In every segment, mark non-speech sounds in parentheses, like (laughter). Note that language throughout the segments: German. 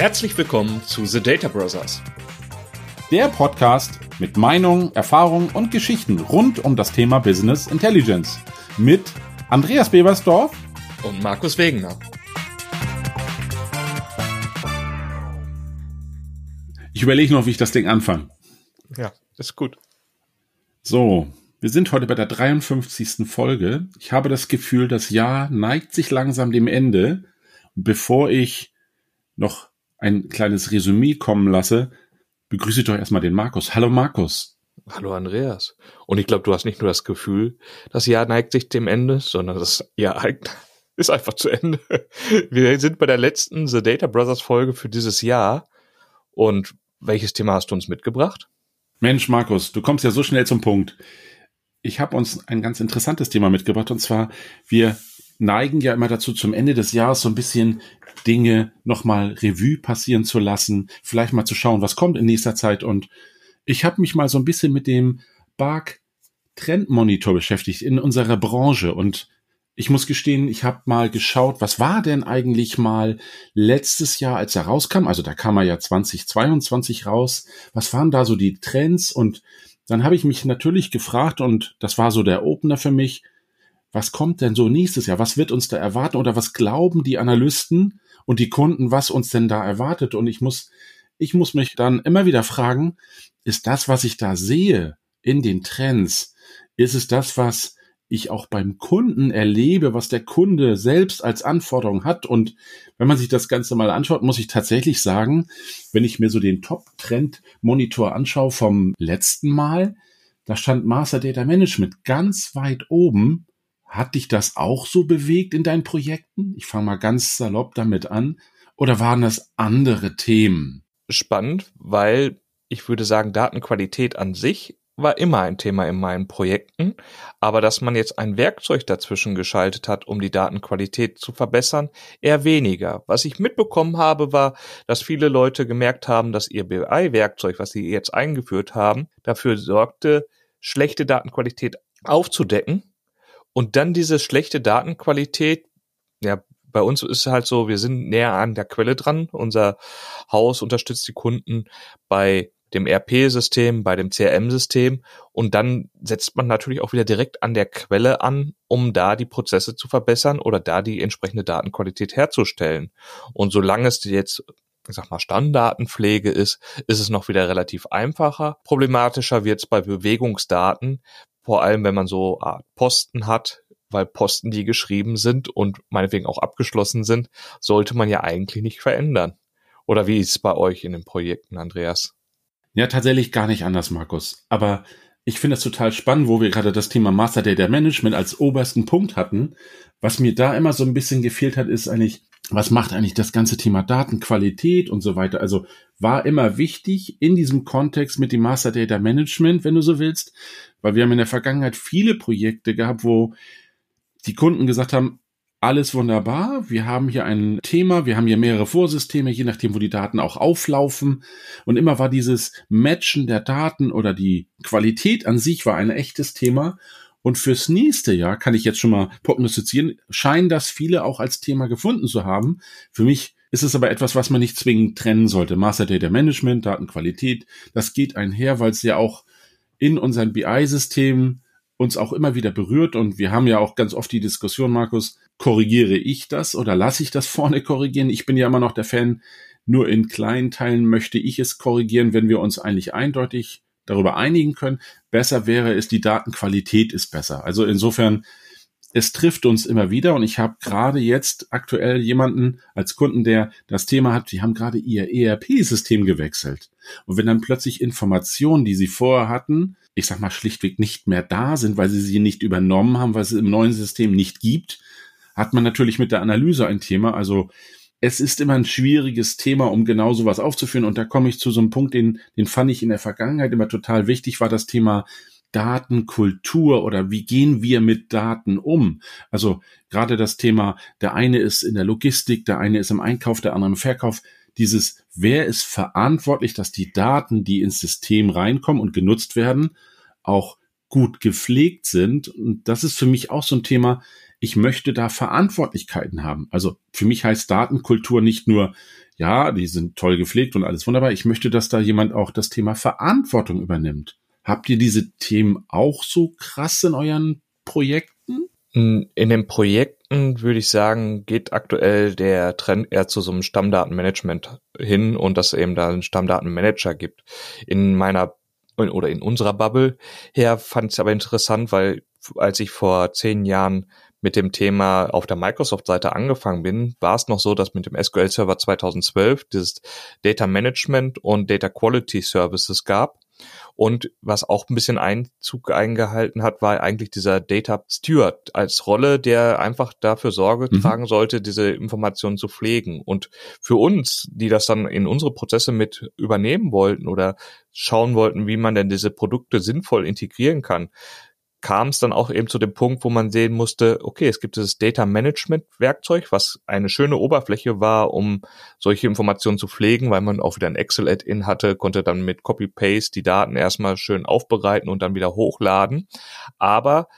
Herzlich willkommen zu The Data Brothers. Der Podcast mit Meinungen, Erfahrungen und Geschichten rund um das Thema Business Intelligence mit Andreas Bebersdorf und Markus Wegener. Ich überlege noch, wie ich das Ding anfange. Ja, ist gut. So, wir sind heute bei der 53. Folge. Ich habe das Gefühl, das Jahr neigt sich langsam dem Ende. Bevor ich noch ein kleines Resümee kommen lasse, begrüße ich doch erstmal den Markus. Hallo Markus. Hallo Andreas. Und ich glaube, du hast nicht nur das Gefühl, das Jahr neigt sich dem Ende, sondern das Jahr (laughs) ist einfach zu Ende. Wir sind bei der letzten The Data Brothers Folge für dieses Jahr. Und welches Thema hast du uns mitgebracht? Mensch, Markus, du kommst ja so schnell zum Punkt. Ich habe uns ein ganz interessantes Thema mitgebracht und zwar, wir neigen ja immer dazu, zum Ende des Jahres so ein bisschen Dinge nochmal Revue passieren zu lassen, vielleicht mal zu schauen, was kommt in nächster Zeit. Und ich habe mich mal so ein bisschen mit dem BARC Trendmonitor beschäftigt in unserer Branche und ich muss gestehen, ich habe mal geschaut, was war denn eigentlich mal letztes Jahr, als er rauskam? Also da kam er ja 2022 raus. Was waren da so die Trends? Und dann habe ich mich natürlich gefragt, und das war so der Opener für mich, was kommt denn so nächstes Jahr? Was wird uns da erwarten? Oder was glauben die Analysten und die Kunden, was uns denn da erwartet? Und ich muss, ich muss mich dann immer wieder fragen, ist das, was ich da sehe in den Trends, ist es das, was ich auch beim Kunden erlebe, was der Kunde selbst als Anforderung hat. Und wenn man sich das Ganze mal anschaut, muss ich tatsächlich sagen, wenn ich mir so den Top-Trend-Monitor anschaue vom letzten Mal, da stand Master Data Management ganz weit oben hat dich das auch so bewegt in deinen Projekten? Ich fange mal ganz salopp damit an. Oder waren das andere Themen? Spannend, weil ich würde sagen, Datenqualität an sich war immer ein Thema in meinen Projekten, aber dass man jetzt ein Werkzeug dazwischen geschaltet hat, um die Datenqualität zu verbessern, eher weniger. Was ich mitbekommen habe, war, dass viele Leute gemerkt haben, dass ihr BI-Werkzeug, was sie jetzt eingeführt haben, dafür sorgte, schlechte Datenqualität aufzudecken und dann diese schlechte Datenqualität, ja, bei uns ist es halt so, wir sind näher an der Quelle dran. Unser Haus unterstützt die Kunden bei dem RP-System, bei dem CRM-System und dann setzt man natürlich auch wieder direkt an der Quelle an, um da die Prozesse zu verbessern oder da die entsprechende Datenqualität herzustellen. Und solange es jetzt ich sag mal, Stammdatenpflege ist, ist es noch wieder relativ einfacher. Problematischer wird es bei Bewegungsdaten, vor allem wenn man so Art Posten hat, weil Posten, die geschrieben sind und meinetwegen auch abgeschlossen sind, sollte man ja eigentlich nicht verändern. Oder wie ist es bei euch in den Projekten, Andreas? Ja, tatsächlich gar nicht anders, Markus. Aber ich finde es total spannend, wo wir gerade das Thema Master Data Management als obersten Punkt hatten. Was mir da immer so ein bisschen gefehlt hat, ist eigentlich, was macht eigentlich das ganze Thema Datenqualität und so weiter? Also war immer wichtig in diesem Kontext mit dem Master Data Management, wenn du so willst, weil wir haben in der Vergangenheit viele Projekte gehabt, wo die Kunden gesagt haben, alles wunderbar, wir haben hier ein Thema, wir haben hier mehrere Vorsysteme, je nachdem, wo die Daten auch auflaufen. Und immer war dieses Matchen der Daten oder die Qualität an sich war ein echtes Thema. Und fürs nächste Jahr kann ich jetzt schon mal prognostizieren, scheinen das viele auch als Thema gefunden zu haben. Für mich ist es aber etwas, was man nicht zwingend trennen sollte. Master Data Management, Datenqualität, das geht einher, weil es ja auch in unseren BI-Systemen uns auch immer wieder berührt und wir haben ja auch ganz oft die Diskussion, Markus, korrigiere ich das oder lasse ich das vorne korrigieren? Ich bin ja immer noch der Fan, nur in kleinen Teilen möchte ich es korrigieren, wenn wir uns eigentlich eindeutig darüber einigen können. Besser wäre es, die Datenqualität ist besser. Also insofern, es trifft uns immer wieder und ich habe gerade jetzt aktuell jemanden als Kunden, der das Thema hat, die haben gerade ihr ERP-System gewechselt. Und wenn dann plötzlich Informationen, die sie vorher hatten, ich sag mal schlichtweg nicht mehr da sind, weil sie sie nicht übernommen haben, weil es im neuen System nicht gibt, hat man natürlich mit der Analyse ein Thema. Also es ist immer ein schwieriges Thema, um genau sowas aufzuführen. Und da komme ich zu so einem Punkt, den, den fand ich in der Vergangenheit immer total wichtig, war das Thema Datenkultur oder wie gehen wir mit Daten um? Also gerade das Thema, der eine ist in der Logistik, der eine ist im Einkauf, der andere im Verkauf. Dieses, wer ist verantwortlich, dass die Daten, die ins System reinkommen und genutzt werden, auch gut gepflegt sind? Und das ist für mich auch so ein Thema, ich möchte da Verantwortlichkeiten haben. Also für mich heißt Datenkultur nicht nur, ja, die sind toll gepflegt und alles wunderbar. Ich möchte, dass da jemand auch das Thema Verantwortung übernimmt. Habt ihr diese Themen auch so krass in euren Projekten? In den Projekten würde ich sagen, geht aktuell der Trend eher zu so einem Stammdatenmanagement hin und dass eben da einen Stammdatenmanager gibt. In meiner oder in unserer Bubble her fand es aber interessant, weil als ich vor zehn Jahren mit dem Thema auf der Microsoft-Seite angefangen bin, war es noch so, dass mit dem SQL Server 2012 dieses Data Management und Data Quality Services gab. Und was auch ein bisschen Einzug eingehalten hat, war eigentlich dieser Data Steward als Rolle, der einfach dafür Sorge mhm. tragen sollte, diese Informationen zu pflegen. Und für uns, die das dann in unsere Prozesse mit übernehmen wollten oder schauen wollten, wie man denn diese Produkte sinnvoll integrieren kann, kam es dann auch eben zu dem Punkt, wo man sehen musste, okay, es gibt dieses Data Management Werkzeug, was eine schöne Oberfläche war, um solche Informationen zu pflegen, weil man auch wieder ein Excel Add-in hatte, konnte dann mit Copy-Paste die Daten erstmal schön aufbereiten und dann wieder hochladen. Aber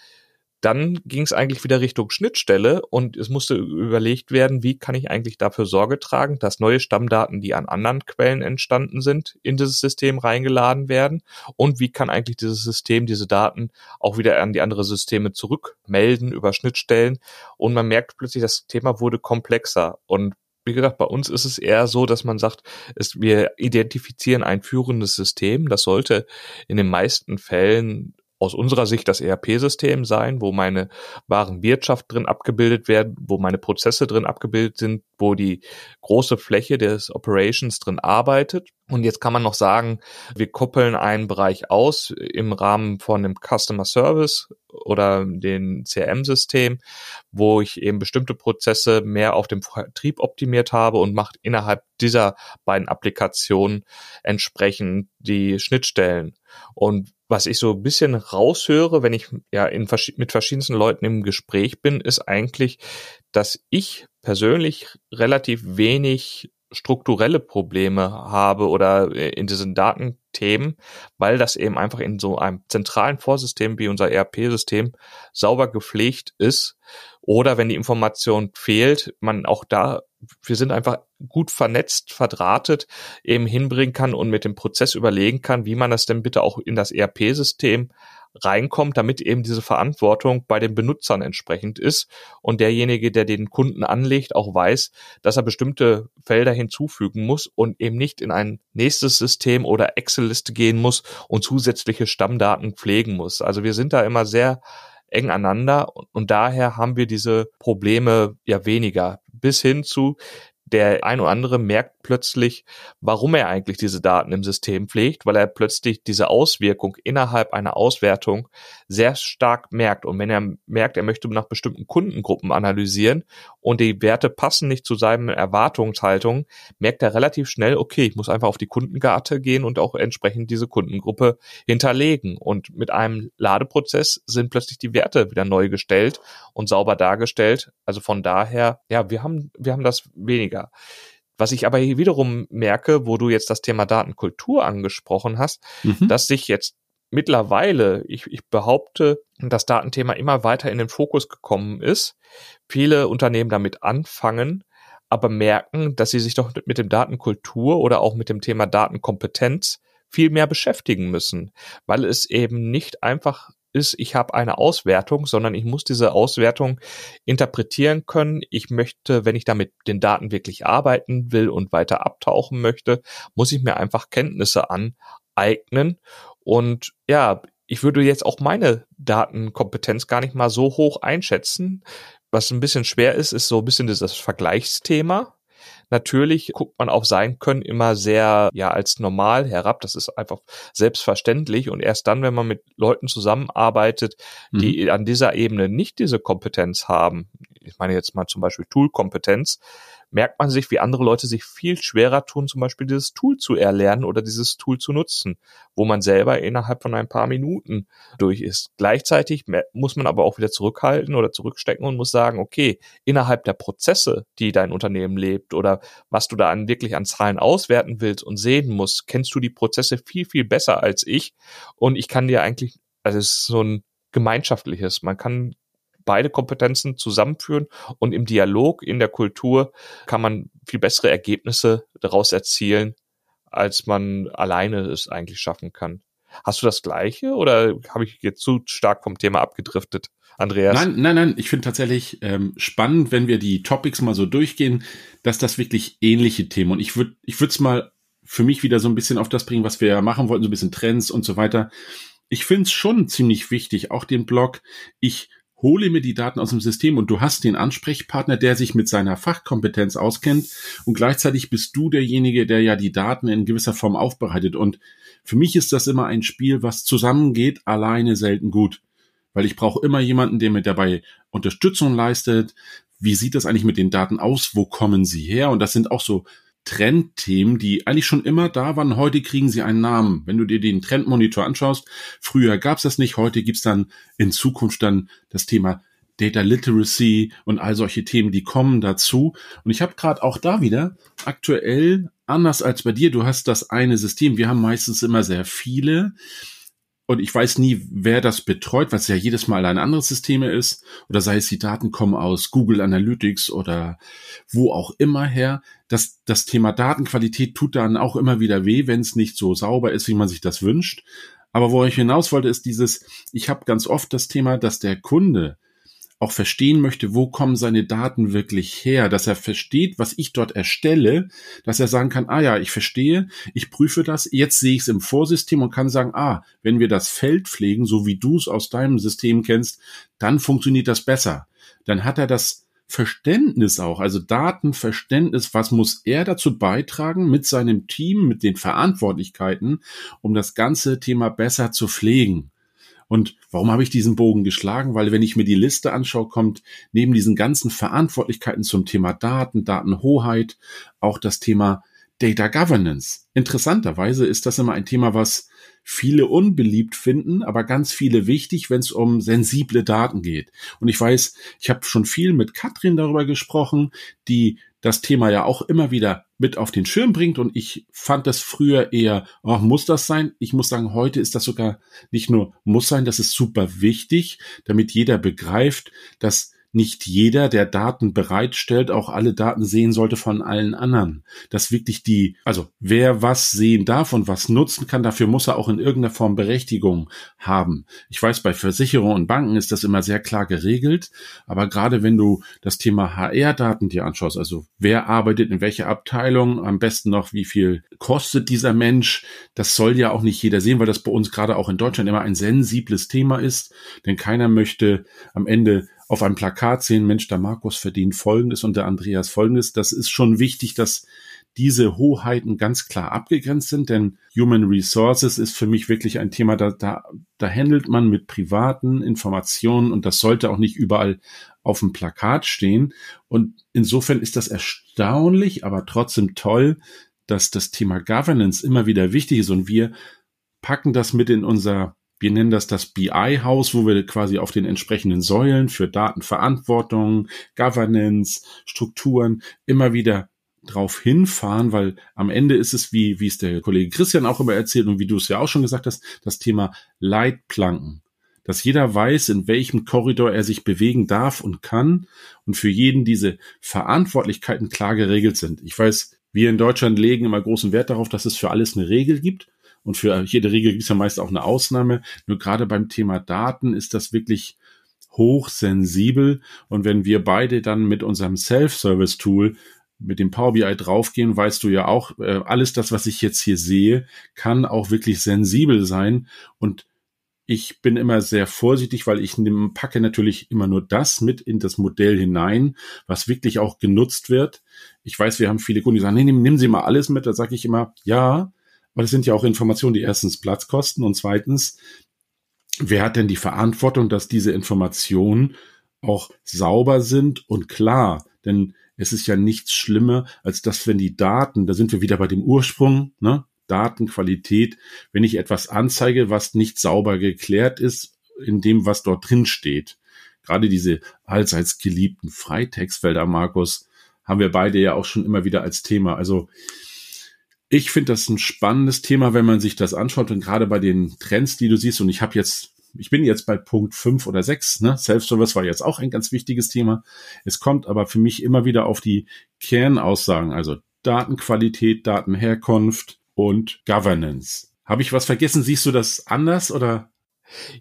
dann ging es eigentlich wieder Richtung Schnittstelle und es musste überlegt werden, wie kann ich eigentlich dafür Sorge tragen, dass neue Stammdaten, die an anderen Quellen entstanden sind, in dieses System reingeladen werden? Und wie kann eigentlich dieses System diese Daten auch wieder an die anderen Systeme zurückmelden über Schnittstellen? Und man merkt plötzlich, das Thema wurde komplexer. Und wie gesagt, bei uns ist es eher so, dass man sagt, es, wir identifizieren ein führendes System. Das sollte in den meisten Fällen aus unserer Sicht das ERP-System sein, wo meine Warenwirtschaft drin abgebildet werden, wo meine Prozesse drin abgebildet sind, wo die große Fläche des Operations drin arbeitet. Und jetzt kann man noch sagen, wir koppeln einen Bereich aus im Rahmen von dem Customer Service oder dem CRM-System, wo ich eben bestimmte Prozesse mehr auf dem Vertrieb optimiert habe und macht innerhalb dieser beiden Applikationen entsprechend die Schnittstellen. Und was ich so ein bisschen raushöre, wenn ich ja in, mit verschiedensten Leuten im Gespräch bin, ist eigentlich, dass ich persönlich relativ wenig strukturelle Probleme habe oder äh, in diesen Datenthemen, weil das eben einfach in so einem zentralen Vorsystem wie unser ERP-System sauber gepflegt ist. Oder wenn die Information fehlt, man auch da, wir sind einfach gut vernetzt, verdrahtet, eben hinbringen kann und mit dem Prozess überlegen kann, wie man das denn bitte auch in das ERP-System reinkommt, damit eben diese Verantwortung bei den Benutzern entsprechend ist und derjenige, der den Kunden anlegt, auch weiß, dass er bestimmte Felder hinzufügen muss und eben nicht in ein nächstes System oder Excel-Liste gehen muss und zusätzliche Stammdaten pflegen muss. Also wir sind da immer sehr eng aneinander und daher haben wir diese Probleme ja weniger bis hin zu der ein oder andere merkt plötzlich, warum er eigentlich diese Daten im System pflegt, weil er plötzlich diese Auswirkung innerhalb einer Auswertung sehr stark merkt. Und wenn er merkt, er möchte nach bestimmten Kundengruppen analysieren und die Werte passen nicht zu seinen Erwartungshaltungen, merkt er relativ schnell, okay, ich muss einfach auf die Kundengarte gehen und auch entsprechend diese Kundengruppe hinterlegen. Und mit einem Ladeprozess sind plötzlich die Werte wieder neu gestellt und sauber dargestellt. Also von daher, ja, wir haben, wir haben das weniger weniger. Was ich aber hier wiederum merke, wo du jetzt das Thema Datenkultur angesprochen hast, mhm. dass sich jetzt mittlerweile, ich, ich behaupte, das Datenthema immer weiter in den Fokus gekommen ist. Viele Unternehmen damit anfangen, aber merken, dass sie sich doch mit dem Datenkultur oder auch mit dem Thema Datenkompetenz viel mehr beschäftigen müssen, weil es eben nicht einfach ist, ich habe eine Auswertung, sondern ich muss diese Auswertung interpretieren können. Ich möchte, wenn ich damit den Daten wirklich arbeiten will und weiter abtauchen möchte, muss ich mir einfach Kenntnisse aneignen. Und ja, ich würde jetzt auch meine Datenkompetenz gar nicht mal so hoch einschätzen. Was ein bisschen schwer ist, ist so ein bisschen dieses Vergleichsthema. Natürlich guckt man auf sein Können immer sehr, ja, als normal herab. Das ist einfach selbstverständlich. Und erst dann, wenn man mit Leuten zusammenarbeitet, die mhm. an dieser Ebene nicht diese Kompetenz haben, ich meine jetzt mal zum Beispiel Tool-Kompetenz, merkt man sich, wie andere Leute sich viel schwerer tun, zum Beispiel dieses Tool zu erlernen oder dieses Tool zu nutzen, wo man selber innerhalb von ein paar Minuten durch ist. Gleichzeitig muss man aber auch wieder zurückhalten oder zurückstecken und muss sagen, okay, innerhalb der Prozesse, die dein Unternehmen lebt oder was du da an, wirklich an Zahlen auswerten willst und sehen musst, kennst du die Prozesse viel, viel besser als ich und ich kann dir eigentlich, also es ist so ein gemeinschaftliches, man kann beide Kompetenzen zusammenführen und im Dialog, in der Kultur kann man viel bessere Ergebnisse daraus erzielen, als man alleine es eigentlich schaffen kann. Hast du das Gleiche oder habe ich jetzt zu stark vom Thema abgedriftet, Andreas? Nein, nein, nein. Ich finde tatsächlich ähm, spannend, wenn wir die Topics mal so durchgehen, dass das wirklich ähnliche Themen und ich würde, ich würde es mal für mich wieder so ein bisschen auf das bringen, was wir ja machen wollten, so ein bisschen Trends und so weiter. Ich finde es schon ziemlich wichtig, auch den Blog. Ich hole mir die Daten aus dem System und du hast den Ansprechpartner, der sich mit seiner Fachkompetenz auskennt und gleichzeitig bist du derjenige, der ja die Daten in gewisser Form aufbereitet und für mich ist das immer ein Spiel, was zusammengeht, alleine selten gut. Weil ich brauche immer jemanden, der mir dabei Unterstützung leistet. Wie sieht das eigentlich mit den Daten aus? Wo kommen sie her? Und das sind auch so Trendthemen, die eigentlich schon immer da waren. Heute kriegen sie einen Namen. Wenn du dir den Trendmonitor anschaust, früher gab es das nicht, heute gibt's dann in Zukunft dann das Thema Data Literacy und all solche Themen, die kommen dazu. Und ich habe gerade auch da wieder aktuell, anders als bei dir, du hast das eine System, wir haben meistens immer sehr viele. Und ich weiß nie, wer das betreut, weil es ja jedes Mal ein anderes System ist. Oder sei es, die Daten kommen aus Google Analytics oder wo auch immer her. Das, das Thema Datenqualität tut dann auch immer wieder weh, wenn es nicht so sauber ist, wie man sich das wünscht. Aber wo ich hinaus wollte, ist dieses, ich habe ganz oft das Thema, dass der Kunde auch verstehen möchte, wo kommen seine Daten wirklich her, dass er versteht, was ich dort erstelle, dass er sagen kann, ah ja, ich verstehe, ich prüfe das, jetzt sehe ich es im Vorsystem und kann sagen, ah, wenn wir das Feld pflegen, so wie du es aus deinem System kennst, dann funktioniert das besser. Dann hat er das Verständnis auch, also Datenverständnis, was muss er dazu beitragen mit seinem Team, mit den Verantwortlichkeiten, um das ganze Thema besser zu pflegen. Und warum habe ich diesen Bogen geschlagen? Weil wenn ich mir die Liste anschaue, kommt neben diesen ganzen Verantwortlichkeiten zum Thema Daten, Datenhoheit auch das Thema Data Governance. Interessanterweise ist das immer ein Thema, was viele unbeliebt finden, aber ganz viele wichtig, wenn es um sensible Daten geht. Und ich weiß, ich habe schon viel mit Katrin darüber gesprochen, die das Thema ja auch immer wieder mit auf den Schirm bringt. Und ich fand das früher eher, oh, muss das sein? Ich muss sagen, heute ist das sogar nicht nur muss sein, das ist super wichtig, damit jeder begreift, dass nicht jeder, der Daten bereitstellt, auch alle Daten sehen sollte von allen anderen. Dass wirklich die, also wer was sehen darf und was nutzen kann, dafür muss er auch in irgendeiner Form Berechtigung haben. Ich weiß, bei Versicherungen und Banken ist das immer sehr klar geregelt, aber gerade wenn du das Thema HR-Daten dir anschaust, also wer arbeitet in welcher Abteilung, am besten noch wie viel kostet dieser Mensch, das soll ja auch nicht jeder sehen, weil das bei uns gerade auch in Deutschland immer ein sensibles Thema ist, denn keiner möchte am Ende auf einem Plakat sehen, Mensch, der Markus verdient Folgendes und der Andreas Folgendes. Das ist schon wichtig, dass diese Hoheiten ganz klar abgegrenzt sind, denn Human Resources ist für mich wirklich ein Thema, da, da, da handelt man mit privaten Informationen und das sollte auch nicht überall auf dem Plakat stehen. Und insofern ist das erstaunlich, aber trotzdem toll, dass das Thema Governance immer wieder wichtig ist und wir packen das mit in unser wir nennen das das BI-Haus, wo wir quasi auf den entsprechenden Säulen für Datenverantwortung, Governance, Strukturen immer wieder drauf hinfahren, weil am Ende ist es, wie, wie es der Kollege Christian auch immer erzählt und wie du es ja auch schon gesagt hast, das Thema Leitplanken. Dass jeder weiß, in welchem Korridor er sich bewegen darf und kann und für jeden diese Verantwortlichkeiten klar geregelt sind. Ich weiß, wir in Deutschland legen immer großen Wert darauf, dass es für alles eine Regel gibt. Und für jede Regel gibt es ja meist auch eine Ausnahme. Nur gerade beim Thema Daten ist das wirklich hochsensibel. Und wenn wir beide dann mit unserem Self-Service-Tool mit dem Power BI draufgehen, weißt du ja auch, äh, alles das, was ich jetzt hier sehe, kann auch wirklich sensibel sein. Und ich bin immer sehr vorsichtig, weil ich nehm, packe natürlich immer nur das mit in das Modell hinein, was wirklich auch genutzt wird. Ich weiß, wir haben viele Kunden, die sagen, nee, nehmen, nehmen Sie mal alles mit. Da sage ich immer, ja, weil es sind ja auch Informationen, die erstens Platz kosten und zweitens, wer hat denn die Verantwortung, dass diese Informationen auch sauber sind und klar? Denn es ist ja nichts schlimmer, als dass wenn die Daten, da sind wir wieder bei dem Ursprung, ne? Datenqualität, wenn ich etwas anzeige, was nicht sauber geklärt ist, in dem, was dort drin steht. Gerade diese allseits geliebten Freitextfelder, Markus, haben wir beide ja auch schon immer wieder als Thema. Also ich finde das ein spannendes Thema, wenn man sich das anschaut und gerade bei den Trends, die du siehst, und ich habe jetzt ich bin jetzt bei Punkt fünf oder sechs. Ne? Self-Service war jetzt auch ein ganz wichtiges Thema. Es kommt aber für mich immer wieder auf die Kernaussagen, also Datenqualität, Datenherkunft und Governance. Habe ich was vergessen? Siehst du das anders oder?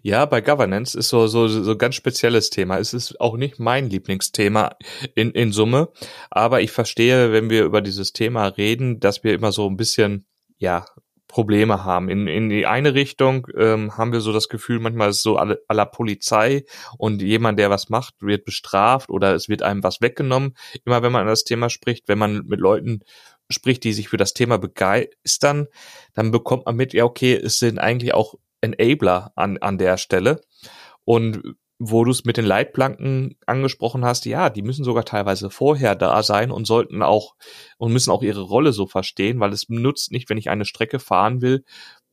Ja, bei Governance ist so, so, so ganz spezielles Thema. Es ist auch nicht mein Lieblingsthema in, in Summe. Aber ich verstehe, wenn wir über dieses Thema reden, dass wir immer so ein bisschen, ja, Probleme haben. In, in die eine Richtung ähm, haben wir so das Gefühl, manchmal ist es so aller aller Polizei und jemand, der was macht, wird bestraft oder es wird einem was weggenommen. Immer wenn man an das Thema spricht, wenn man mit Leuten spricht, die sich für das Thema begeistern, dann bekommt man mit, ja, okay, es sind eigentlich auch Enabler an, an der Stelle. Und wo du es mit den Leitplanken angesprochen hast, ja, die müssen sogar teilweise vorher da sein und sollten auch und müssen auch ihre Rolle so verstehen, weil es nutzt nicht, wenn ich eine Strecke fahren will,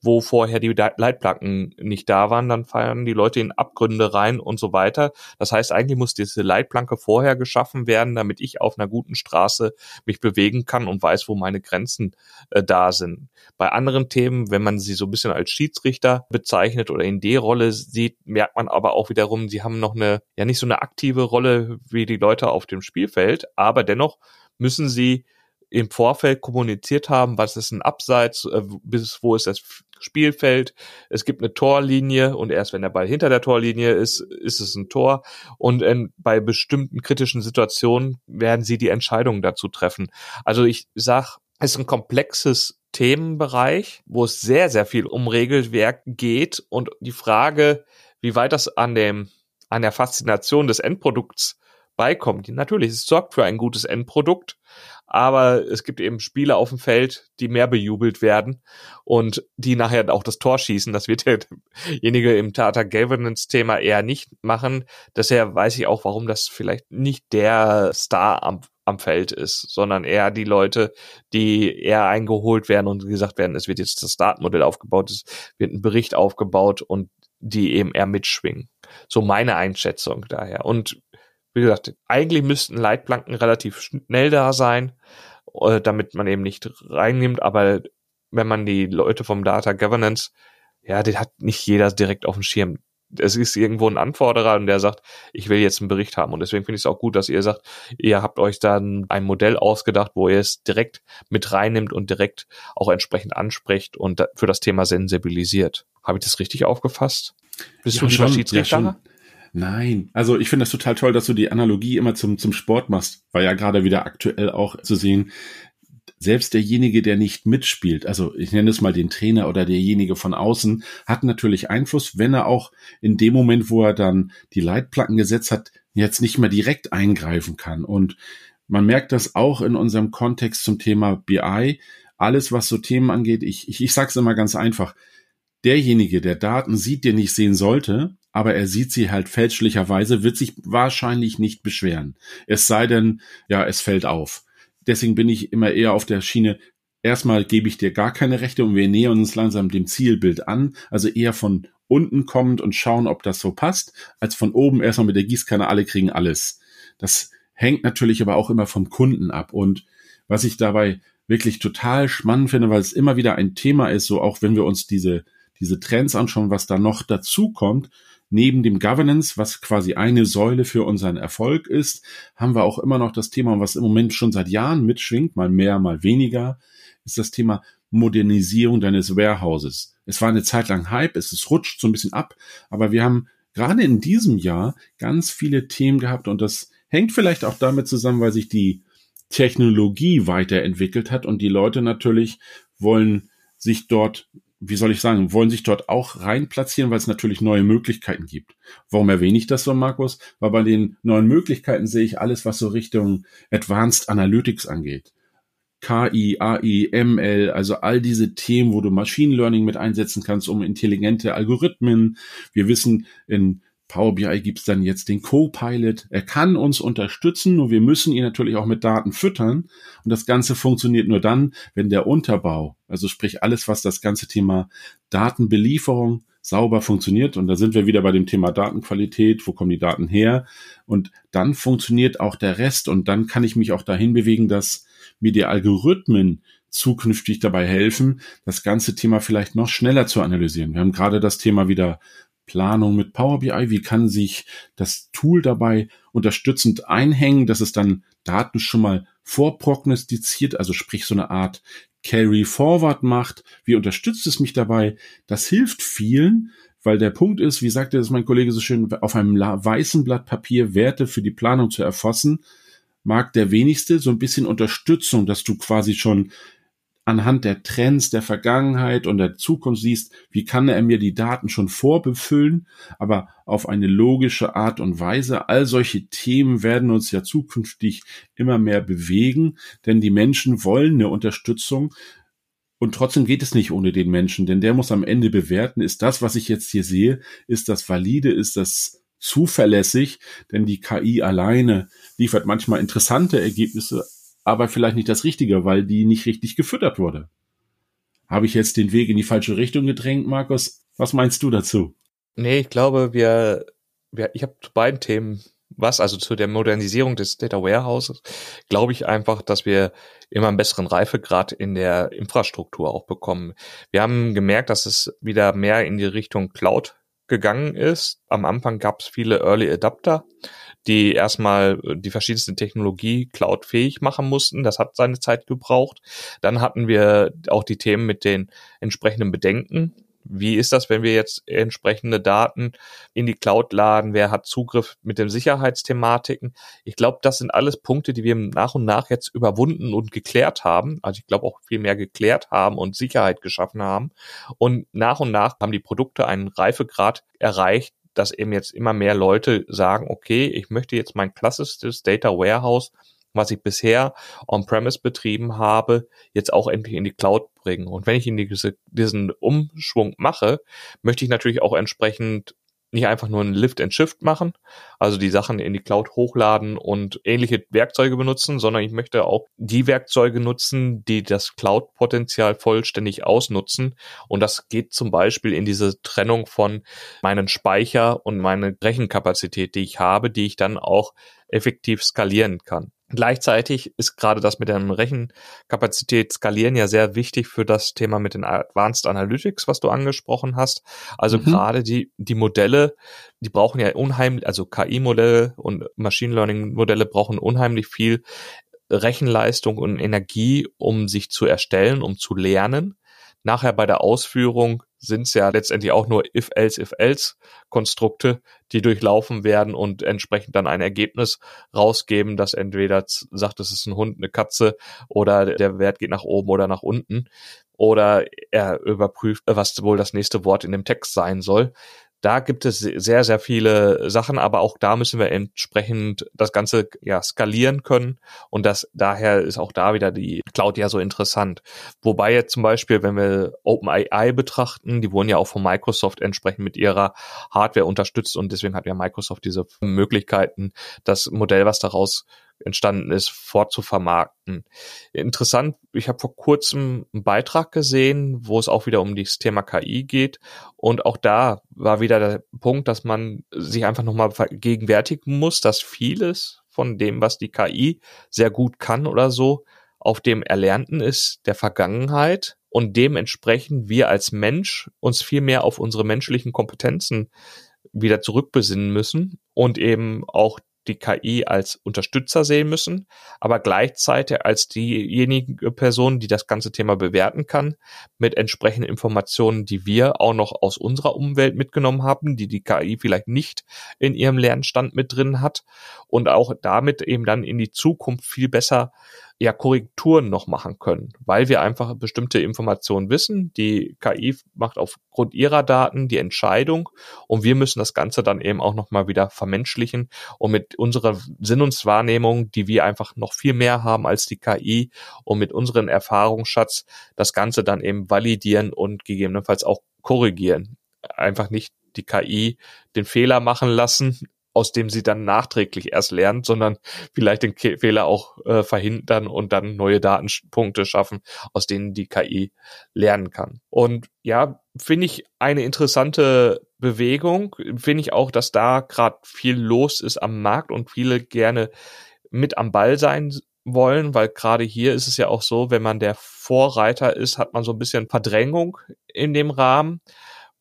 wo vorher die Leitplanken nicht da waren, dann fallen die Leute in Abgründe rein und so weiter. Das heißt, eigentlich muss diese Leitplanke vorher geschaffen werden, damit ich auf einer guten Straße mich bewegen kann und weiß, wo meine Grenzen äh, da sind. Bei anderen Themen, wenn man sie so ein bisschen als Schiedsrichter bezeichnet oder in D-Rolle sieht, merkt man aber auch wiederum, sie haben noch eine, ja nicht so eine aktive Rolle wie die Leute auf dem Spielfeld, aber dennoch müssen sie im Vorfeld kommuniziert haben, was ist ein Abseits, äh, bis wo ist das Spielfeld. Es gibt eine Torlinie und erst wenn der Ball hinter der Torlinie ist, ist es ein Tor. Und ähm, bei bestimmten kritischen Situationen werden sie die Entscheidungen dazu treffen. Also ich sag, es ist ein komplexes Themenbereich, wo es sehr, sehr viel um Regelwerk geht und die Frage, wie weit das an dem, an der Faszination des Endprodukts beikommt. Natürlich, es sorgt für ein gutes Endprodukt, aber es gibt eben Spieler auf dem Feld, die mehr bejubelt werden und die nachher auch das Tor schießen. Das wird (laughs) derjenige im Tata Governance-Thema eher nicht machen. Deshalb weiß ich auch, warum das vielleicht nicht der Star am, am Feld ist, sondern eher die Leute, die eher eingeholt werden und gesagt werden, es wird jetzt das Startmodell aufgebaut, es wird ein Bericht aufgebaut und die eben eher mitschwingen. So meine Einschätzung daher. Und wie gesagt, eigentlich müssten Leitplanken relativ schnell da sein, äh, damit man eben nicht reinnimmt, aber wenn man die Leute vom Data Governance, ja, den hat nicht jeder direkt auf dem Schirm. Es ist irgendwo ein Anforderer und der sagt, ich will jetzt einen Bericht haben. Und deswegen finde ich es auch gut, dass ihr sagt, ihr habt euch dann ein Modell ausgedacht, wo ihr es direkt mit reinnimmt und direkt auch entsprechend anspricht und für das Thema sensibilisiert. Habe ich das richtig aufgefasst? Bist ja, du lieber schon, Schiedsrichter? Ja, Nein, also ich finde das total toll, dass du die Analogie immer zum, zum Sport machst, war ja gerade wieder aktuell auch zu sehen. Selbst derjenige, der nicht mitspielt, also ich nenne es mal den Trainer oder derjenige von außen, hat natürlich Einfluss, wenn er auch in dem Moment, wo er dann die Leitplatten gesetzt hat, jetzt nicht mehr direkt eingreifen kann. Und man merkt das auch in unserem Kontext zum Thema BI. Alles, was so Themen angeht, ich, ich, ich sage es immer ganz einfach, derjenige, der Daten sieht, der nicht sehen sollte, aber er sieht sie halt fälschlicherweise, wird sich wahrscheinlich nicht beschweren. Es sei denn, ja, es fällt auf. Deswegen bin ich immer eher auf der Schiene, erstmal gebe ich dir gar keine Rechte und wir nähern uns langsam dem Zielbild an, also eher von unten kommend und schauen, ob das so passt, als von oben erstmal mit der Gießkanne, alle kriegen alles. Das hängt natürlich aber auch immer vom Kunden ab und was ich dabei wirklich total spannend finde, weil es immer wieder ein Thema ist, so auch wenn wir uns diese, diese Trends anschauen, was da noch dazu kommt, neben dem Governance, was quasi eine Säule für unseren Erfolg ist, haben wir auch immer noch das Thema, was im Moment schon seit Jahren mitschwingt, mal mehr, mal weniger, ist das Thema Modernisierung deines Warehouses. Es war eine Zeit lang Hype, es ist rutscht so ein bisschen ab, aber wir haben gerade in diesem Jahr ganz viele Themen gehabt und das hängt vielleicht auch damit zusammen, weil sich die Technologie weiterentwickelt hat und die Leute natürlich wollen sich dort wie soll ich sagen, wollen sich dort auch rein platzieren, weil es natürlich neue Möglichkeiten gibt. Warum erwähne ich das so, Markus? Weil bei den neuen Möglichkeiten sehe ich alles, was so Richtung Advanced Analytics angeht. KI, AI, ML, also all diese Themen, wo du Machine Learning mit einsetzen kannst, um intelligente Algorithmen. Wir wissen, in Power BI gibt's dann jetzt den Co-Pilot. Er kann uns unterstützen, nur wir müssen ihn natürlich auch mit Daten füttern. Und das Ganze funktioniert nur dann, wenn der Unterbau, also sprich alles, was das ganze Thema Datenbelieferung sauber funktioniert. Und da sind wir wieder bei dem Thema Datenqualität. Wo kommen die Daten her? Und dann funktioniert auch der Rest. Und dann kann ich mich auch dahin bewegen, dass mir die Algorithmen zukünftig dabei helfen, das ganze Thema vielleicht noch schneller zu analysieren. Wir haben gerade das Thema wieder Planung mit Power BI? Wie kann sich das Tool dabei unterstützend einhängen, dass es dann Daten schon mal vorprognostiziert, also sprich so eine Art Carry Forward macht? Wie unterstützt es mich dabei? Das hilft vielen, weil der Punkt ist, wie sagte es mein Kollege so schön, auf einem weißen Blatt Papier Werte für die Planung zu erfassen, mag der wenigste so ein bisschen Unterstützung, dass du quasi schon anhand der Trends der Vergangenheit und der Zukunft siehst, wie kann er mir die Daten schon vorbefüllen, aber auf eine logische Art und Weise. All solche Themen werden uns ja zukünftig immer mehr bewegen, denn die Menschen wollen eine Unterstützung. Und trotzdem geht es nicht ohne den Menschen, denn der muss am Ende bewerten, ist das, was ich jetzt hier sehe, ist das valide, ist das zuverlässig, denn die KI alleine liefert manchmal interessante Ergebnisse, aber vielleicht nicht das Richtige, weil die nicht richtig gefüttert wurde. Habe ich jetzt den Weg in die falsche Richtung gedrängt, Markus? Was meinst du dazu? Nee, ich glaube, wir, wir ich habe zu beiden Themen was, also zu der Modernisierung des Data Warehouses, glaube ich einfach, dass wir immer einen besseren Reifegrad in der Infrastruktur auch bekommen. Wir haben gemerkt, dass es wieder mehr in die Richtung Cloud gegangen ist. Am Anfang gab es viele Early Adapter, die erstmal äh, die verschiedensten Technologie cloudfähig machen mussten. Das hat seine Zeit gebraucht. Dann hatten wir auch die Themen mit den entsprechenden Bedenken. Wie ist das, wenn wir jetzt entsprechende Daten in die Cloud laden? Wer hat Zugriff mit den Sicherheitsthematiken? Ich glaube, das sind alles Punkte, die wir nach und nach jetzt überwunden und geklärt haben. Also ich glaube auch viel mehr geklärt haben und Sicherheit geschaffen haben. Und nach und nach haben die Produkte einen Reifegrad erreicht, dass eben jetzt immer mehr Leute sagen, okay, ich möchte jetzt mein klassisches Data Warehouse, was ich bisher on-premise betrieben habe, jetzt auch endlich in die Cloud bringen. Und wenn ich in diese, diesen Umschwung mache, möchte ich natürlich auch entsprechend nicht einfach nur ein Lift and Shift machen, also die Sachen in die Cloud hochladen und ähnliche Werkzeuge benutzen, sondern ich möchte auch die Werkzeuge nutzen, die das Cloud-Potenzial vollständig ausnutzen. Und das geht zum Beispiel in diese Trennung von meinen Speicher und meine Rechenkapazität, die ich habe, die ich dann auch effektiv skalieren kann. Gleichzeitig ist gerade das mit der Rechenkapazität skalieren ja sehr wichtig für das Thema mit den Advanced Analytics, was du angesprochen hast. Also mhm. gerade die, die Modelle, die brauchen ja unheimlich, also KI-Modelle und Machine Learning-Modelle brauchen unheimlich viel Rechenleistung und Energie, um sich zu erstellen, um zu lernen. Nachher bei der Ausführung sind es ja letztendlich auch nur if-else, if-else Konstrukte, die durchlaufen werden und entsprechend dann ein Ergebnis rausgeben, das entweder sagt, es ist ein Hund, eine Katze oder der Wert geht nach oben oder nach unten oder er überprüft, was wohl das nächste Wort in dem Text sein soll. Da gibt es sehr, sehr viele Sachen, aber auch da müssen wir entsprechend das Ganze ja skalieren können. Und das daher ist auch da wieder die Cloud ja so interessant. Wobei jetzt zum Beispiel, wenn wir OpenAI betrachten, die wurden ja auch von Microsoft entsprechend mit ihrer Hardware unterstützt und deswegen hat ja Microsoft diese Möglichkeiten, das Modell, was daraus entstanden ist, fortzuvermarkten. Interessant, ich habe vor kurzem einen Beitrag gesehen, wo es auch wieder um das Thema KI geht. Und auch da war wieder der Punkt, dass man sich einfach nochmal vergegenwärtigen muss, dass vieles von dem, was die KI sehr gut kann oder so, auf dem Erlernten ist der Vergangenheit und dementsprechend wir als Mensch uns viel mehr auf unsere menschlichen Kompetenzen wieder zurückbesinnen müssen und eben auch die KI als Unterstützer sehen müssen, aber gleichzeitig als diejenige Person, die das ganze Thema bewerten kann, mit entsprechenden Informationen, die wir auch noch aus unserer Umwelt mitgenommen haben, die die KI vielleicht nicht in ihrem Lernstand mit drin hat und auch damit eben dann in die Zukunft viel besser ja Korrekturen noch machen können, weil wir einfach bestimmte Informationen wissen. Die KI macht aufgrund ihrer Daten die Entscheidung und wir müssen das Ganze dann eben auch nochmal wieder vermenschlichen und mit unserer Sinnungswahrnehmung, die wir einfach noch viel mehr haben als die KI und mit unseren Erfahrungsschatz das Ganze dann eben validieren und gegebenenfalls auch korrigieren. Einfach nicht die KI den Fehler machen lassen, aus dem sie dann nachträglich erst lernt, sondern vielleicht den Fehler auch äh, verhindern und dann neue Datenpunkte schaffen, aus denen die KI lernen kann. Und ja, finde ich eine interessante Bewegung. Finde ich auch, dass da gerade viel los ist am Markt und viele gerne mit am Ball sein wollen, weil gerade hier ist es ja auch so, wenn man der Vorreiter ist, hat man so ein bisschen Verdrängung in dem Rahmen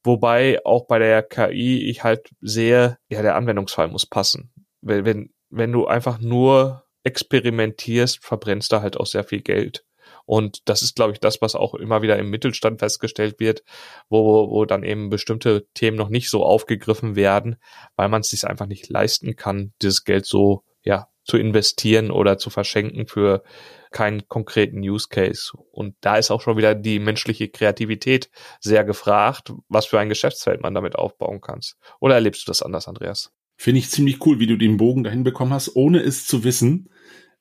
Wobei auch bei der KI ich halt sehe, ja, der Anwendungsfall muss passen. Wenn, wenn, wenn du einfach nur experimentierst, verbrennst du halt auch sehr viel Geld. Und das ist, glaube ich, das, was auch immer wieder im Mittelstand festgestellt wird, wo, wo dann eben bestimmte Themen noch nicht so aufgegriffen werden, weil man es sich einfach nicht leisten kann, dieses Geld so, ja, zu investieren oder zu verschenken für keinen konkreten Use Case. Und da ist auch schon wieder die menschliche Kreativität sehr gefragt, was für ein Geschäftsfeld man damit aufbauen kann. Oder erlebst du das anders, Andreas? Finde ich ziemlich cool, wie du den Bogen dahin bekommen hast, ohne es zu wissen.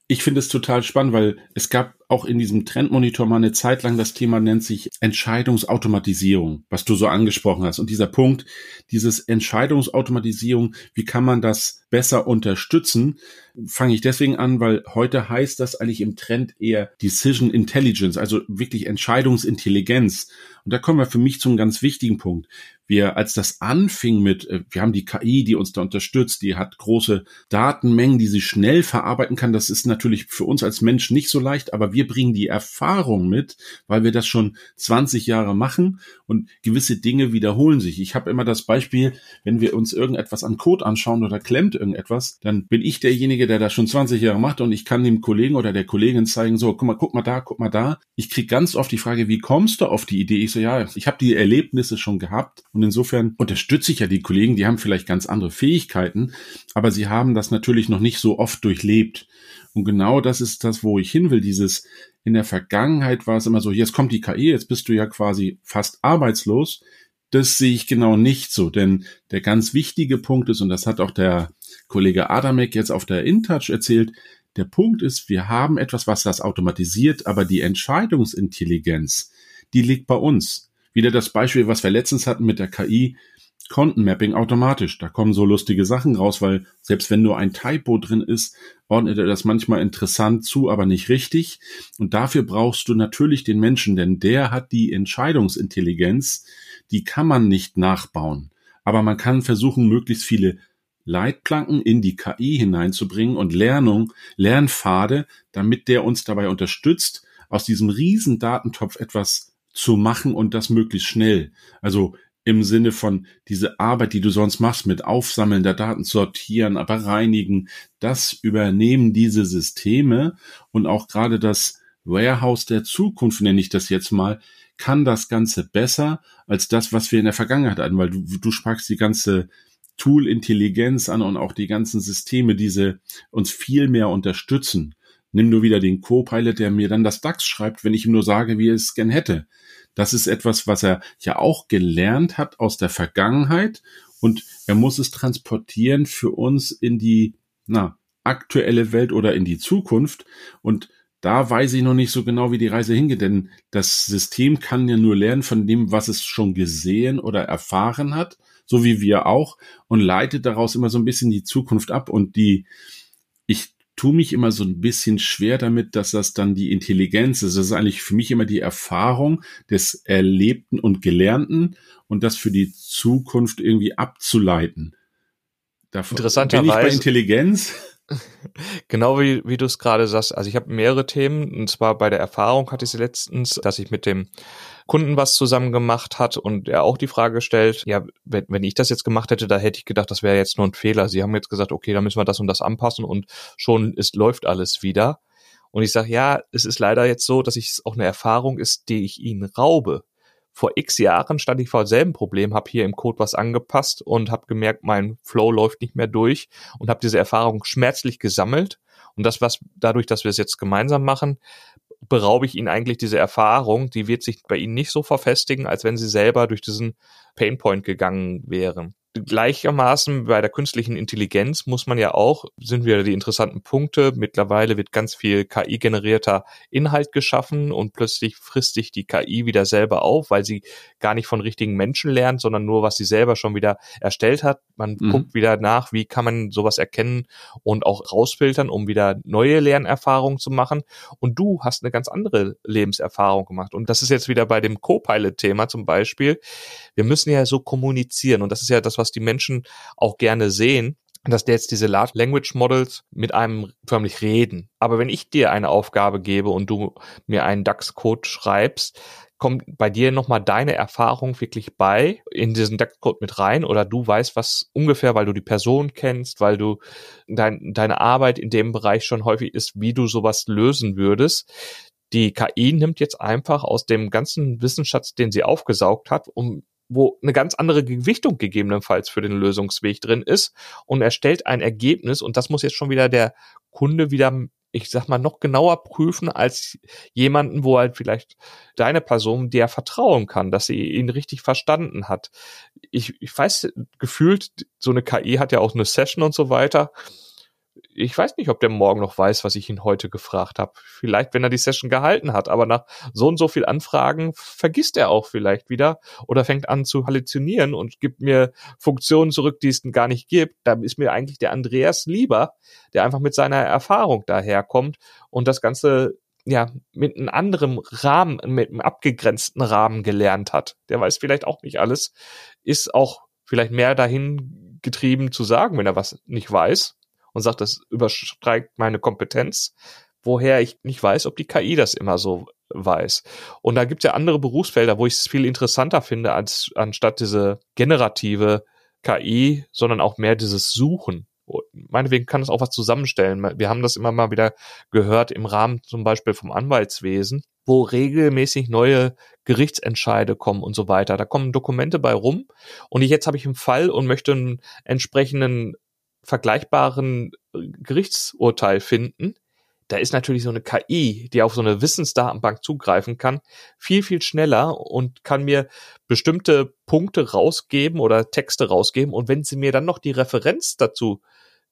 Ich finde es total spannend, weil es gab auch in diesem Trendmonitor mal eine Zeit lang das Thema nennt sich Entscheidungsautomatisierung, was du so angesprochen hast. Und dieser Punkt, dieses Entscheidungsautomatisierung, wie kann man das besser unterstützen, fange ich deswegen an, weil heute heißt das eigentlich im Trend eher Decision Intelligence, also wirklich Entscheidungsintelligenz. Und da kommen wir für mich zum ganz wichtigen Punkt. Wir, als das anfing mit, äh, wir haben die KI, die uns da unterstützt, die hat große Datenmengen, die sie schnell verarbeiten kann. Das ist natürlich für uns als Mensch nicht so leicht, aber wir bringen die Erfahrung mit, weil wir das schon 20 Jahre machen und gewisse Dinge wiederholen sich. Ich habe immer das Beispiel, wenn wir uns irgendetwas an Code anschauen oder klemmt irgendetwas, dann bin ich derjenige, der das schon 20 Jahre macht und ich kann dem Kollegen oder der Kollegin zeigen, so, guck mal, guck mal da, guck mal da. Ich kriege ganz oft die Frage, wie kommst du auf die Idee? Ich so, ja, ich habe die Erlebnisse schon gehabt und insofern unterstütze ich ja die Kollegen, die haben vielleicht ganz andere Fähigkeiten, aber sie haben das natürlich noch nicht so oft durchlebt. Und genau das ist das, wo ich hin will. Dieses, in der Vergangenheit war es immer so, jetzt kommt die KI, jetzt bist du ja quasi fast arbeitslos. Das sehe ich genau nicht so, denn der ganz wichtige Punkt ist, und das hat auch der Kollege Adamek jetzt auf der InTouch erzählt, der Punkt ist, wir haben etwas, was das automatisiert, aber die Entscheidungsintelligenz, die liegt bei uns. Wieder das Beispiel, was wir letztens hatten mit der KI, Kontenmapping automatisch. Da kommen so lustige Sachen raus, weil selbst wenn nur ein Typo drin ist, ordnet er das manchmal interessant zu, aber nicht richtig. Und dafür brauchst du natürlich den Menschen, denn der hat die Entscheidungsintelligenz, die kann man nicht nachbauen. Aber man kann versuchen, möglichst viele Leitplanken in die KI hineinzubringen und Lernung, Lernpfade, damit der uns dabei unterstützt, aus diesem riesen Datentopf etwas zu machen und das möglichst schnell. Also im Sinne von diese Arbeit, die du sonst machst mit Aufsammeln der Daten, sortieren, aber reinigen, das übernehmen diese Systeme und auch gerade das Warehouse der Zukunft, nenne ich das jetzt mal, kann das Ganze besser als das, was wir in der Vergangenheit hatten, weil du, du sprachst die ganze Tool-Intelligenz an und auch die ganzen Systeme, diese uns viel mehr unterstützen. Nimm nur wieder den Co-Pilot, der mir dann das DAX schreibt, wenn ich ihm nur sage, wie er es gern hätte. Das ist etwas, was er ja auch gelernt hat aus der Vergangenheit und er muss es transportieren für uns in die na, aktuelle Welt oder in die Zukunft und da weiß ich noch nicht so genau, wie die Reise hingeht, denn das System kann ja nur lernen von dem, was es schon gesehen oder erfahren hat so wie wir auch, und leitet daraus immer so ein bisschen die Zukunft ab. Und die, ich tue mich immer so ein bisschen schwer damit, dass das dann die Intelligenz ist. Das ist eigentlich für mich immer die Erfahrung des Erlebten und Gelernten und das für die Zukunft irgendwie abzuleiten. Davon Interessanterweise. Bin ich bei Intelligenz? Genau wie, wie du es gerade sagst. Also ich habe mehrere Themen. Und zwar bei der Erfahrung hatte ich sie letztens, dass ich mit dem Kunden was zusammen gemacht hat und er auch die Frage stellt, ja, wenn, wenn ich das jetzt gemacht hätte, da hätte ich gedacht, das wäre jetzt nur ein Fehler. Sie haben jetzt gesagt, okay, da müssen wir das und das anpassen und schon ist, läuft alles wieder. Und ich sage, ja, es ist leider jetzt so, dass es auch eine Erfahrung ist, die ich ihnen raube. Vor x Jahren stand ich vor demselben Problem, habe hier im Code was angepasst und habe gemerkt, mein Flow läuft nicht mehr durch und habe diese Erfahrung schmerzlich gesammelt. Und das, was dadurch, dass wir es jetzt gemeinsam machen, beraube ich ihnen eigentlich diese Erfahrung, die wird sich bei ihnen nicht so verfestigen, als wenn sie selber durch diesen Painpoint gegangen wären gleichermaßen bei der künstlichen Intelligenz muss man ja auch, sind wieder die interessanten Punkte. Mittlerweile wird ganz viel KI-generierter Inhalt geschaffen und plötzlich frisst sich die KI wieder selber auf, weil sie gar nicht von richtigen Menschen lernt, sondern nur, was sie selber schon wieder erstellt hat. Man mhm. guckt wieder nach, wie kann man sowas erkennen und auch rausfiltern, um wieder neue Lernerfahrungen zu machen. Und du hast eine ganz andere Lebenserfahrung gemacht. Und das ist jetzt wieder bei dem Co-Pilot-Thema zum Beispiel. Wir müssen ja so kommunizieren und das ist ja das, was was die Menschen auch gerne sehen, dass jetzt diese Large Language Models mit einem förmlich reden. Aber wenn ich dir eine Aufgabe gebe und du mir einen DAX-Code schreibst, kommt bei dir nochmal deine Erfahrung wirklich bei in diesen DAX-Code mit rein oder du weißt was ungefähr, weil du die Person kennst, weil du dein, deine Arbeit in dem Bereich schon häufig ist, wie du sowas lösen würdest. Die KI nimmt jetzt einfach aus dem ganzen Wissensschatz, den sie aufgesaugt hat, um wo eine ganz andere Gewichtung gegebenenfalls für den Lösungsweg drin ist und erstellt ein Ergebnis und das muss jetzt schon wieder der Kunde wieder ich sag mal, noch genauer prüfen als jemanden, wo halt vielleicht deine Person der vertrauen kann, dass sie ihn richtig verstanden hat. Ich, ich weiß, gefühlt, so eine KI hat ja auch eine Session und so weiter ich weiß nicht, ob der morgen noch weiß, was ich ihn heute gefragt habe. Vielleicht, wenn er die Session gehalten hat, aber nach so und so viel Anfragen vergisst er auch vielleicht wieder oder fängt an zu halluzinieren und gibt mir Funktionen zurück, die es gar nicht gibt. Da ist mir eigentlich der Andreas lieber, der einfach mit seiner Erfahrung daherkommt und das Ganze ja, mit einem anderen Rahmen, mit einem abgegrenzten Rahmen gelernt hat. Der weiß vielleicht auch nicht alles, ist auch vielleicht mehr dahin getrieben zu sagen, wenn er was nicht weiß und sagt, das überstreikt meine Kompetenz, woher ich nicht weiß, ob die KI das immer so weiß. Und da gibt es ja andere Berufsfelder, wo ich es viel interessanter finde, als anstatt diese generative KI, sondern auch mehr dieses Suchen. Meinetwegen kann es auch was zusammenstellen. Wir haben das immer mal wieder gehört im Rahmen zum Beispiel vom Anwaltswesen, wo regelmäßig neue Gerichtsentscheide kommen und so weiter. Da kommen Dokumente bei rum und ich, jetzt habe ich einen Fall und möchte einen entsprechenden vergleichbaren äh, Gerichtsurteil finden, da ist natürlich so eine KI, die auf so eine Wissensdatenbank zugreifen kann, viel, viel schneller und kann mir bestimmte Punkte rausgeben oder Texte rausgeben. Und wenn sie mir dann noch die Referenz dazu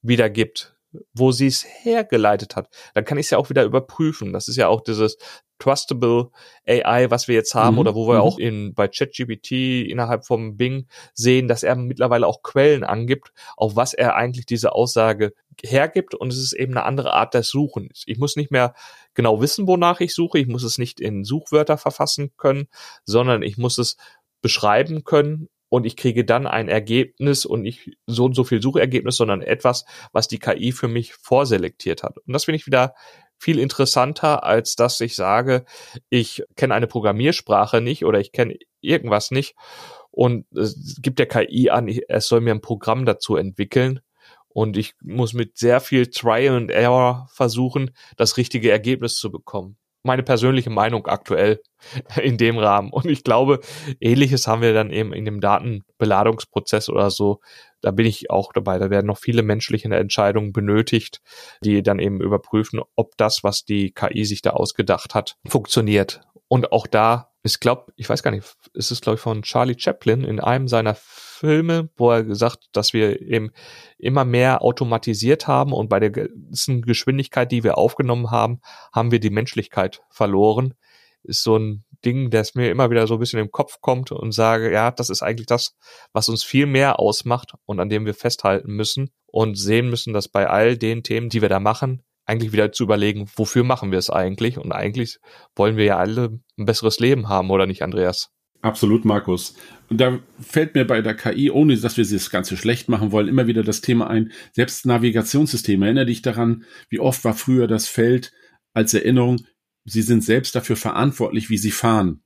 wiedergibt, wo sie es hergeleitet hat, dann kann ich es ja auch wieder überprüfen. Das ist ja auch dieses Trustable AI, was wir jetzt haben, mhm. oder wo wir mhm. auch in bei ChatGPT innerhalb vom Bing sehen, dass er mittlerweile auch Quellen angibt, auf was er eigentlich diese Aussage hergibt. Und es ist eben eine andere Art des Suchens. Ich muss nicht mehr genau wissen, wonach ich suche. Ich muss es nicht in Suchwörter verfassen können, sondern ich muss es beschreiben können und ich kriege dann ein Ergebnis und nicht so und so viel Suchergebnis, sondern etwas, was die KI für mich vorselektiert hat. Und das finde ich wieder viel interessanter, als dass ich sage, ich kenne eine Programmiersprache nicht oder ich kenne irgendwas nicht und es gibt der KI an, es soll mir ein Programm dazu entwickeln und ich muss mit sehr viel Trial and Error versuchen, das richtige Ergebnis zu bekommen meine persönliche Meinung aktuell (laughs) in dem Rahmen. Und ich glaube, ähnliches haben wir dann eben in dem Datenbeladungsprozess oder so. Da bin ich auch dabei. Da werden noch viele menschliche Entscheidungen benötigt, die dann eben überprüfen, ob das, was die KI sich da ausgedacht hat, funktioniert. Und auch da, ich glaube, ich weiß gar nicht, ist es glaube ich von Charlie Chaplin in einem seiner Filme, wo er gesagt, dass wir eben immer mehr automatisiert haben und bei der ganzen Geschwindigkeit, die wir aufgenommen haben, haben wir die Menschlichkeit verloren. Ist so ein Ding, das mir immer wieder so ein bisschen im Kopf kommt und sage, ja, das ist eigentlich das, was uns viel mehr ausmacht und an dem wir festhalten müssen und sehen müssen, dass bei all den Themen, die wir da machen, eigentlich wieder zu überlegen, wofür machen wir es eigentlich? Und eigentlich wollen wir ja alle ein besseres Leben haben, oder nicht, Andreas? Absolut, Markus. Und da fällt mir bei der KI, ohne dass wir das Ganze schlecht machen wollen, immer wieder das Thema ein, selbst Navigationssysteme. Erinnere dich daran, wie oft war früher das Feld als Erinnerung, sie sind selbst dafür verantwortlich, wie sie fahren.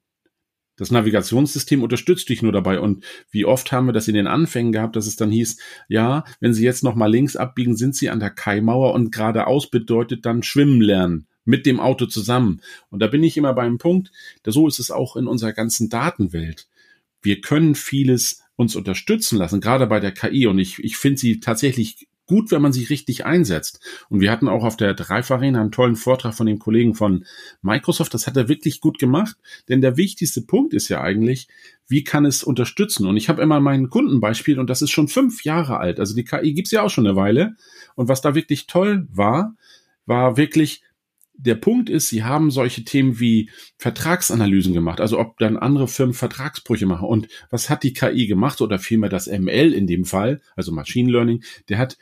Das Navigationssystem unterstützt dich nur dabei. Und wie oft haben wir das in den Anfängen gehabt, dass es dann hieß, ja, wenn Sie jetzt nochmal links abbiegen, sind Sie an der Kaimauer und geradeaus bedeutet dann schwimmen lernen mit dem Auto zusammen. Und da bin ich immer beim Punkt, so ist es auch in unserer ganzen Datenwelt. Wir können vieles uns unterstützen lassen, gerade bei der KI. Und ich, ich finde sie tatsächlich gut, wenn man sie richtig einsetzt. Und wir hatten auch auf der Dreifarena einen tollen Vortrag von dem Kollegen von Microsoft. Das hat er wirklich gut gemacht. Denn der wichtigste Punkt ist ja eigentlich, wie kann es unterstützen? Und ich habe immer mein Kundenbeispiel und das ist schon fünf Jahre alt. Also die KI gibt's ja auch schon eine Weile. Und was da wirklich toll war, war wirklich, der Punkt ist, sie haben solche Themen wie Vertragsanalysen gemacht, also ob dann andere Firmen Vertragsbrüche machen. Und was hat die KI gemacht oder vielmehr das ML in dem Fall, also Machine Learning, der hat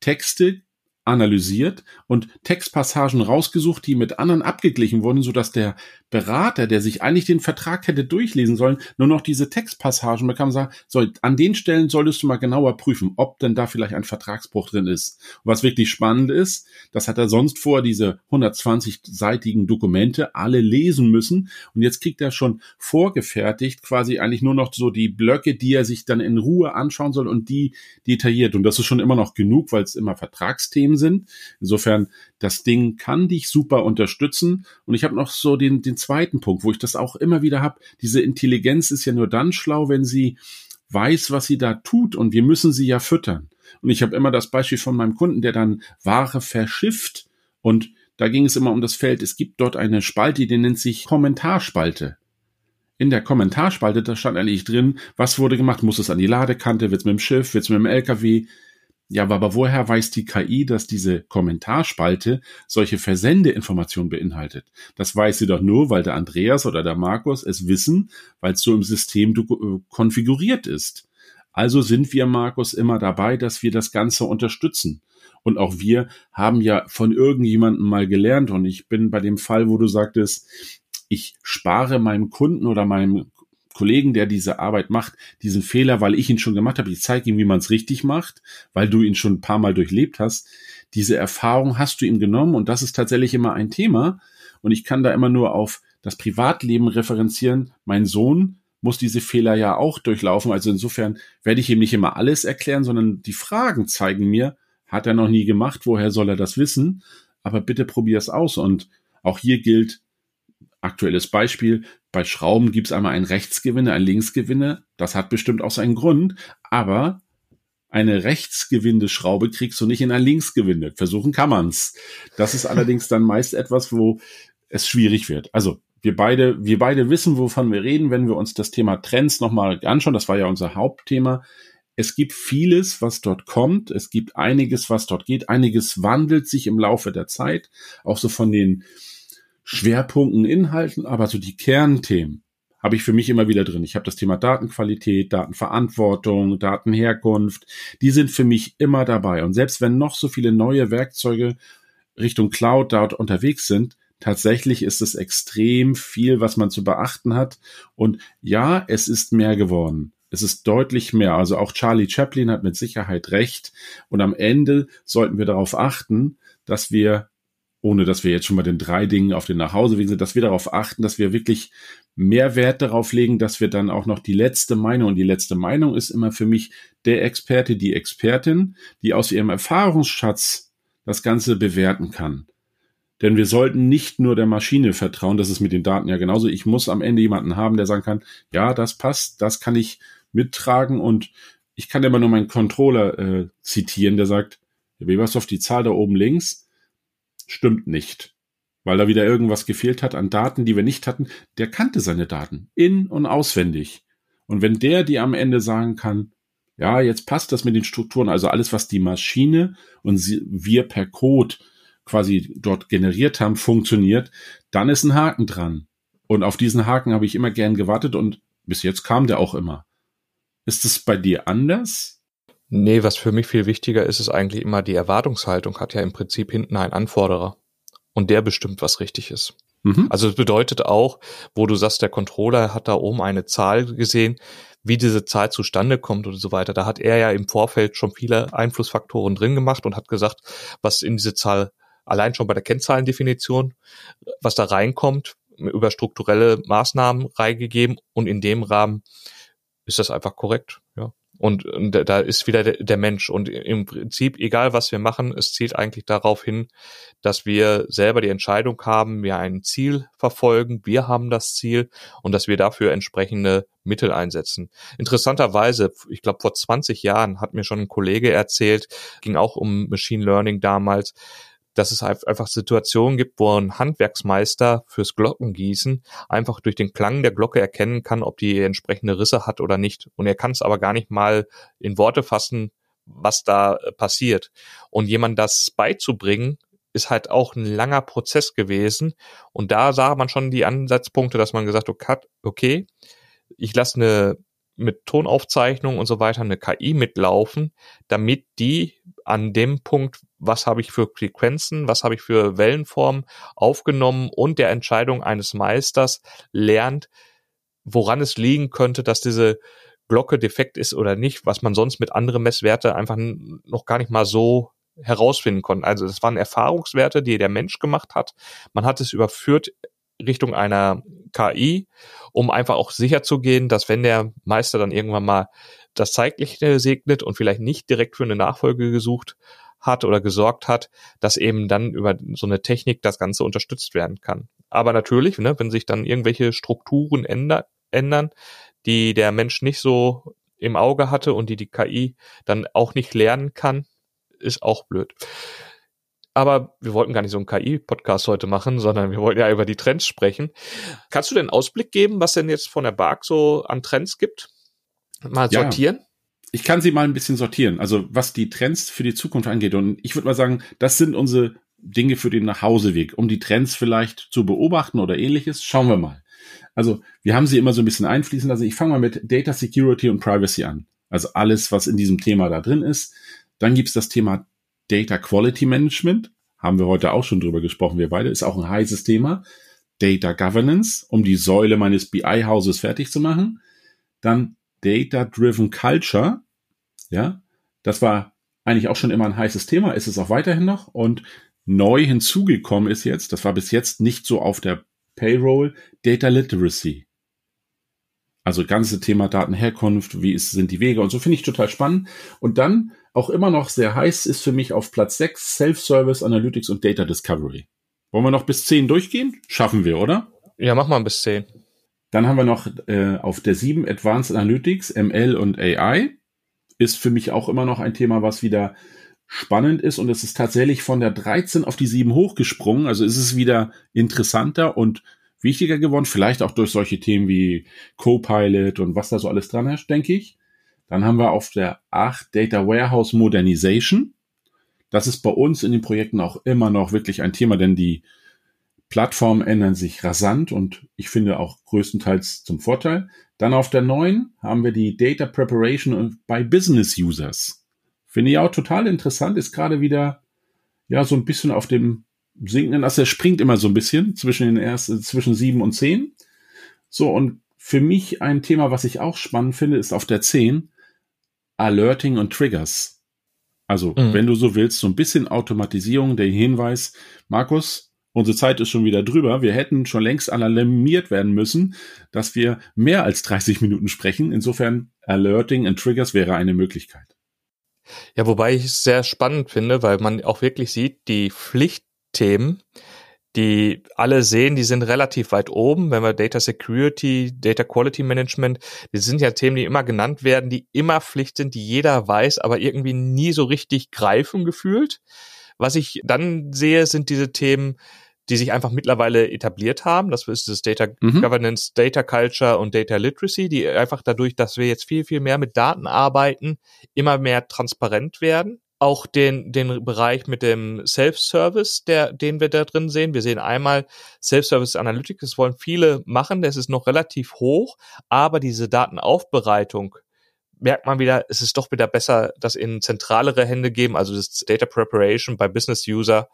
Texte analysiert und Textpassagen rausgesucht, die mit anderen abgeglichen wurden, sodass der Berater, der sich eigentlich den Vertrag hätte durchlesen sollen, nur noch diese Textpassagen bekam sagt, so, an den Stellen solltest du mal genauer prüfen, ob denn da vielleicht ein Vertragsbruch drin ist. Und was wirklich spannend ist, das hat er sonst vor, diese 120-seitigen Dokumente alle lesen müssen. Und jetzt kriegt er schon vorgefertigt quasi eigentlich nur noch so die Blöcke, die er sich dann in Ruhe anschauen soll und die detailliert. Und das ist schon immer noch genug, weil es immer Vertragsthemen sind. Insofern, das Ding kann dich super unterstützen. Und ich habe noch so den, den zweiten Punkt, wo ich das auch immer wieder habe. Diese Intelligenz ist ja nur dann schlau, wenn sie weiß, was sie da tut. Und wir müssen sie ja füttern. Und ich habe immer das Beispiel von meinem Kunden, der dann Ware verschifft. Und da ging es immer um das Feld. Es gibt dort eine Spalte, die nennt sich Kommentarspalte. In der Kommentarspalte, da stand eigentlich drin, was wurde gemacht? Muss es an die Ladekante? Wird es mit dem Schiff? Wird es mit dem LKW? Ja, aber woher weiß die KI, dass diese Kommentarspalte solche Versendeinformationen beinhaltet? Das weiß sie doch nur, weil der Andreas oder der Markus es wissen, weil es so im System äh, konfiguriert ist. Also sind wir, Markus, immer dabei, dass wir das Ganze unterstützen. Und auch wir haben ja von irgendjemandem mal gelernt. Und ich bin bei dem Fall, wo du sagtest, ich spare meinem Kunden oder meinem Kollegen, der diese Arbeit macht, diesen Fehler, weil ich ihn schon gemacht habe. Ich zeige ihm, wie man es richtig macht, weil du ihn schon ein paar Mal durchlebt hast. Diese Erfahrung hast du ihm genommen und das ist tatsächlich immer ein Thema. Und ich kann da immer nur auf das Privatleben referenzieren. Mein Sohn muss diese Fehler ja auch durchlaufen. Also insofern werde ich ihm nicht immer alles erklären, sondern die Fragen zeigen mir, hat er noch nie gemacht, woher soll er das wissen? Aber bitte probier es aus. Und auch hier gilt, aktuelles Beispiel, bei Schrauben gibt es einmal einen Rechtsgewinne, einen Linksgewinne. Das hat bestimmt auch seinen Grund, aber eine rechtsgewinnende Schraube kriegst du nicht in ein Linksgewinde. Versuchen kann man's. Das ist (laughs) allerdings dann meist etwas, wo es schwierig wird. Also wir beide, wir beide wissen, wovon wir reden, wenn wir uns das Thema Trends nochmal anschauen. Das war ja unser Hauptthema. Es gibt vieles, was dort kommt. Es gibt einiges, was dort geht. Einiges wandelt sich im Laufe der Zeit. Auch so von den Schwerpunkten, Inhalten, aber so die Kernthemen habe ich für mich immer wieder drin. Ich habe das Thema Datenqualität, Datenverantwortung, Datenherkunft, die sind für mich immer dabei. Und selbst wenn noch so viele neue Werkzeuge Richtung Cloud dort unterwegs sind, tatsächlich ist es extrem viel, was man zu beachten hat. Und ja, es ist mehr geworden. Es ist deutlich mehr. Also auch Charlie Chaplin hat mit Sicherheit recht. Und am Ende sollten wir darauf achten, dass wir ohne dass wir jetzt schon mal den drei Dingen auf den Nachhauseweg sind, dass wir darauf achten, dass wir wirklich mehr Wert darauf legen, dass wir dann auch noch die letzte Meinung, und die letzte Meinung ist immer für mich der Experte, die Expertin, die aus ihrem Erfahrungsschatz das Ganze bewerten kann. Denn wir sollten nicht nur der Maschine vertrauen, das ist mit den Daten ja genauso. Ich muss am Ende jemanden haben, der sagen kann, ja, das passt, das kann ich mittragen und ich kann immer nur meinen Controller äh, zitieren, der sagt, Herr Webershoff, die Zahl da oben links, stimmt nicht. Weil da wieder irgendwas gefehlt hat an Daten, die wir nicht hatten. Der kannte seine Daten in- und auswendig. Und wenn der dir am Ende sagen kann, ja, jetzt passt das mit den Strukturen, also alles, was die Maschine und sie, wir per Code quasi dort generiert haben, funktioniert, dann ist ein Haken dran. Und auf diesen Haken habe ich immer gern gewartet und bis jetzt kam der auch immer. Ist es bei dir anders? Nee, was für mich viel wichtiger ist, ist eigentlich immer die Erwartungshaltung hat ja im Prinzip hinten einen Anforderer. Und der bestimmt, was richtig ist. Mhm. Also das bedeutet auch, wo du sagst, der Controller hat da oben eine Zahl gesehen, wie diese Zahl zustande kommt und so weiter. Da hat er ja im Vorfeld schon viele Einflussfaktoren drin gemacht und hat gesagt, was in diese Zahl allein schon bei der Kennzahlendefinition, was da reinkommt, über strukturelle Maßnahmen reingegeben und in dem Rahmen ist das einfach korrekt. Ja. Und, und da ist wieder der, der, Mensch. Und im Prinzip, egal was wir machen, es zielt eigentlich darauf hin, dass wir selber die Entscheidung haben, wir ein Ziel verfolgen, wir haben das Ziel und dass wir dafür entsprechende Mittel einsetzen. Interessanterweise, ich glaube vor 20 Jahren hat mir schon ein Kollege erzählt, ging auch um Machine Learning damals, dass es einfach Situationen gibt, wo ein Handwerksmeister fürs Glockengießen einfach durch den Klang der Glocke erkennen kann, ob die entsprechende Risse hat oder nicht. Und er kann es aber gar nicht mal in Worte fassen, was da äh, passiert. Und jemand das beizubringen, ist halt auch ein langer Prozess gewesen. Und da sah man schon die Ansatzpunkte, dass man gesagt hat, okay, ich lasse eine mit Tonaufzeichnung und so weiter eine KI mitlaufen, damit die an dem Punkt was habe ich für Frequenzen, was habe ich für Wellenformen aufgenommen und der Entscheidung eines Meisters lernt, woran es liegen könnte, dass diese Glocke defekt ist oder nicht, was man sonst mit anderen Messwerte einfach noch gar nicht mal so herausfinden konnte. Also das waren Erfahrungswerte, die der Mensch gemacht hat. Man hat es überführt Richtung einer KI, um einfach auch sicher zu gehen, dass wenn der Meister dann irgendwann mal das Zeitliche segnet und vielleicht nicht direkt für eine Nachfolge gesucht hat oder gesorgt hat, dass eben dann über so eine Technik das Ganze unterstützt werden kann. Aber natürlich, ne, wenn sich dann irgendwelche Strukturen änder ändern, die der Mensch nicht so im Auge hatte und die die KI dann auch nicht lernen kann, ist auch blöd. Aber wir wollten gar nicht so einen KI-Podcast heute machen, sondern wir wollten ja über die Trends sprechen. Kannst du denn Ausblick geben, was denn jetzt von der BARC so an Trends gibt? Mal ja. sortieren? Ich kann sie mal ein bisschen sortieren. Also was die Trends für die Zukunft angeht. Und ich würde mal sagen, das sind unsere Dinge für den Nachhauseweg, um die Trends vielleicht zu beobachten oder ähnliches. Schauen wir mal. Also wir haben sie immer so ein bisschen einfließen lassen. Ich fange mal mit Data Security und Privacy an. Also alles, was in diesem Thema da drin ist. Dann gibt's das Thema Data Quality Management. Haben wir heute auch schon drüber gesprochen, wir beide. Ist auch ein heißes Thema. Data Governance, um die Säule meines BI-Hauses fertig zu machen. Dann Data Driven Culture. Ja, das war eigentlich auch schon immer ein heißes Thema, ist es auch weiterhin noch. Und neu hinzugekommen ist jetzt, das war bis jetzt nicht so auf der Payroll, Data Literacy. Also ganze Thema Datenherkunft, wie ist, sind die Wege und so finde ich total spannend. Und dann auch immer noch sehr heiß ist für mich auf Platz 6 Self-Service Analytics und Data Discovery. Wollen wir noch bis 10 durchgehen? Schaffen wir, oder? Ja, mach mal bis 10. Dann haben wir noch äh, auf der 7 Advanced Analytics, ML und AI. Ist für mich auch immer noch ein Thema, was wieder spannend ist und es ist tatsächlich von der 13 auf die 7 hochgesprungen. Also ist es wieder interessanter und wichtiger geworden, vielleicht auch durch solche Themen wie Copilot und was da so alles dran herrscht, denke ich. Dann haben wir auf der 8 Data Warehouse Modernization. Das ist bei uns in den Projekten auch immer noch wirklich ein Thema, denn die Plattformen ändern sich rasant und ich finde auch größtenteils zum Vorteil. Dann auf der 9 haben wir die Data Preparation by Business Users. Finde ich auch total interessant, ist gerade wieder ja so ein bisschen auf dem sinkenden Ast. Er springt immer so ein bisschen zwischen den ersten, zwischen sieben und zehn. So, und für mich ein Thema, was ich auch spannend finde, ist auf der zehn Alerting und Triggers. Also, mhm. wenn du so willst, so ein bisschen Automatisierung, der Hinweis, Markus, unsere Zeit ist schon wieder drüber. Wir hätten schon längst alarmiert werden müssen, dass wir mehr als 30 Minuten sprechen. Insofern Alerting und Triggers wäre eine Möglichkeit. Ja, wobei ich es sehr spannend finde, weil man auch wirklich sieht, die Pflicht Themen, die alle sehen, die sind relativ weit oben, wenn wir Data Security, Data Quality Management, die sind ja Themen, die immer genannt werden, die immer Pflicht sind, die jeder weiß, aber irgendwie nie so richtig greifen gefühlt. Was ich dann sehe, sind diese Themen, die sich einfach mittlerweile etabliert haben. Das ist das Data mhm. Governance, Data Culture und Data Literacy, die einfach dadurch, dass wir jetzt viel, viel mehr mit Daten arbeiten, immer mehr transparent werden auch den, den Bereich mit dem Self-Service, der, den wir da drin sehen. Wir sehen einmal Self-Service Analytics, das wollen viele machen, das ist noch relativ hoch, aber diese Datenaufbereitung merkt man wieder, es ist doch wieder besser, das in zentralere Hände geben, also das Data Preparation bei Business User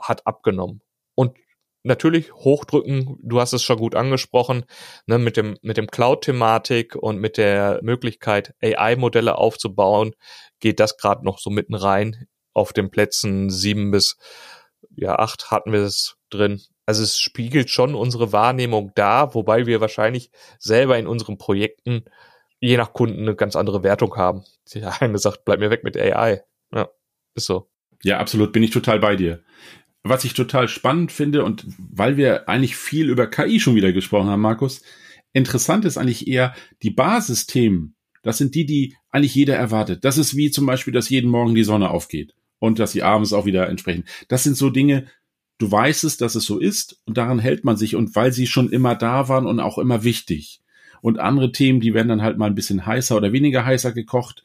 hat abgenommen. Und natürlich hochdrücken, du hast es schon gut angesprochen, ne, mit dem, mit dem Cloud-Thematik und mit der Möglichkeit, AI-Modelle aufzubauen, geht das gerade noch so mitten rein. Auf den Plätzen sieben bis ja, acht hatten wir es drin. Also es spiegelt schon unsere Wahrnehmung da, wobei wir wahrscheinlich selber in unseren Projekten je nach Kunden eine ganz andere Wertung haben. Der eine sagt, bleib mir weg mit AI. Ja, ist so. Ja, absolut, bin ich total bei dir was ich total spannend finde und weil wir eigentlich viel über KI schon wieder gesprochen haben, Markus, interessant ist eigentlich eher die Basisthemen. Das sind die, die eigentlich jeder erwartet. Das ist wie zum Beispiel, dass jeden Morgen die Sonne aufgeht und dass sie abends auch wieder entsprechend. Das sind so Dinge, du weißt es, dass es so ist und daran hält man sich und weil sie schon immer da waren und auch immer wichtig. Und andere Themen, die werden dann halt mal ein bisschen heißer oder weniger heißer gekocht.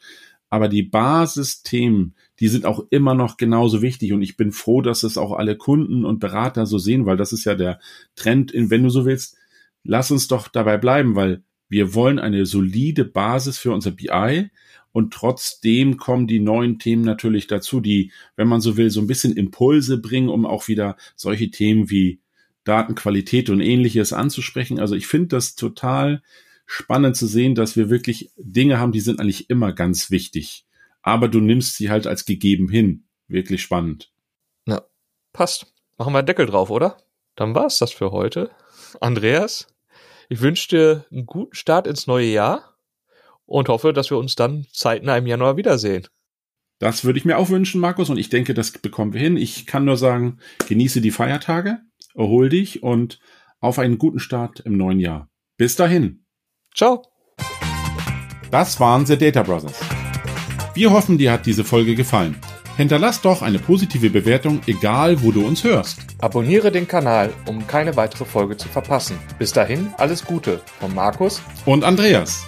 Aber die Basisthemen, die sind auch immer noch genauso wichtig. Und ich bin froh, dass es auch alle Kunden und Berater so sehen, weil das ist ja der Trend, in, wenn du so willst, lass uns doch dabei bleiben, weil wir wollen eine solide Basis für unser BI Und trotzdem kommen die neuen Themen natürlich dazu, die, wenn man so will, so ein bisschen Impulse bringen, um auch wieder solche Themen wie Datenqualität und ähnliches anzusprechen. Also ich finde das total spannend zu sehen, dass wir wirklich Dinge haben, die sind eigentlich immer ganz wichtig. Aber du nimmst sie halt als gegeben hin. Wirklich spannend. Na, passt. Machen wir einen Deckel drauf, oder? Dann war's das für heute. Andreas, ich wünsche dir einen guten Start ins neue Jahr und hoffe, dass wir uns dann zeitnah im Januar wiedersehen. Das würde ich mir auch wünschen, Markus, und ich denke, das bekommen wir hin. Ich kann nur sagen, genieße die Feiertage, erhol dich und auf einen guten Start im neuen Jahr. Bis dahin. Ciao. Das waren The Data Brothers. Wir hoffen, dir hat diese Folge gefallen. Hinterlass doch eine positive Bewertung, egal wo du uns hörst. Abonniere den Kanal, um keine weitere Folge zu verpassen. Bis dahin, alles Gute von Markus und Andreas.